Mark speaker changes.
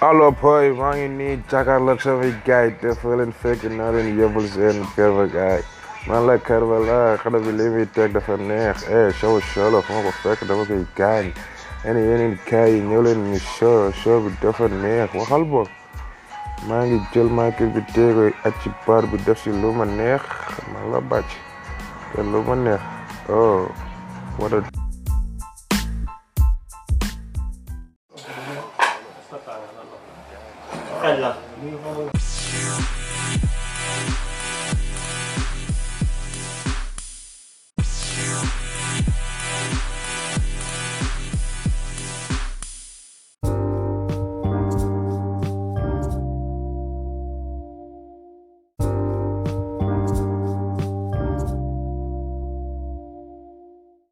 Speaker 1: allo boy. Maa ngi nii jàkkaarloog samay gaay dafa leen fekk naa leen yóbbul seen kër gaay man la kër ba la xale bi li muy teg dafa neex eh show show la fu ma ko fekk dafa koy gaañ yeneen yeneen gaay yi ñëw leen ñu show show bi dafa neex waxal boog maa ngi jël micro bi téegoy ak ci bar bi def si lu ma neex man la bàcc te lu neex oh what a
Speaker 2: Alla.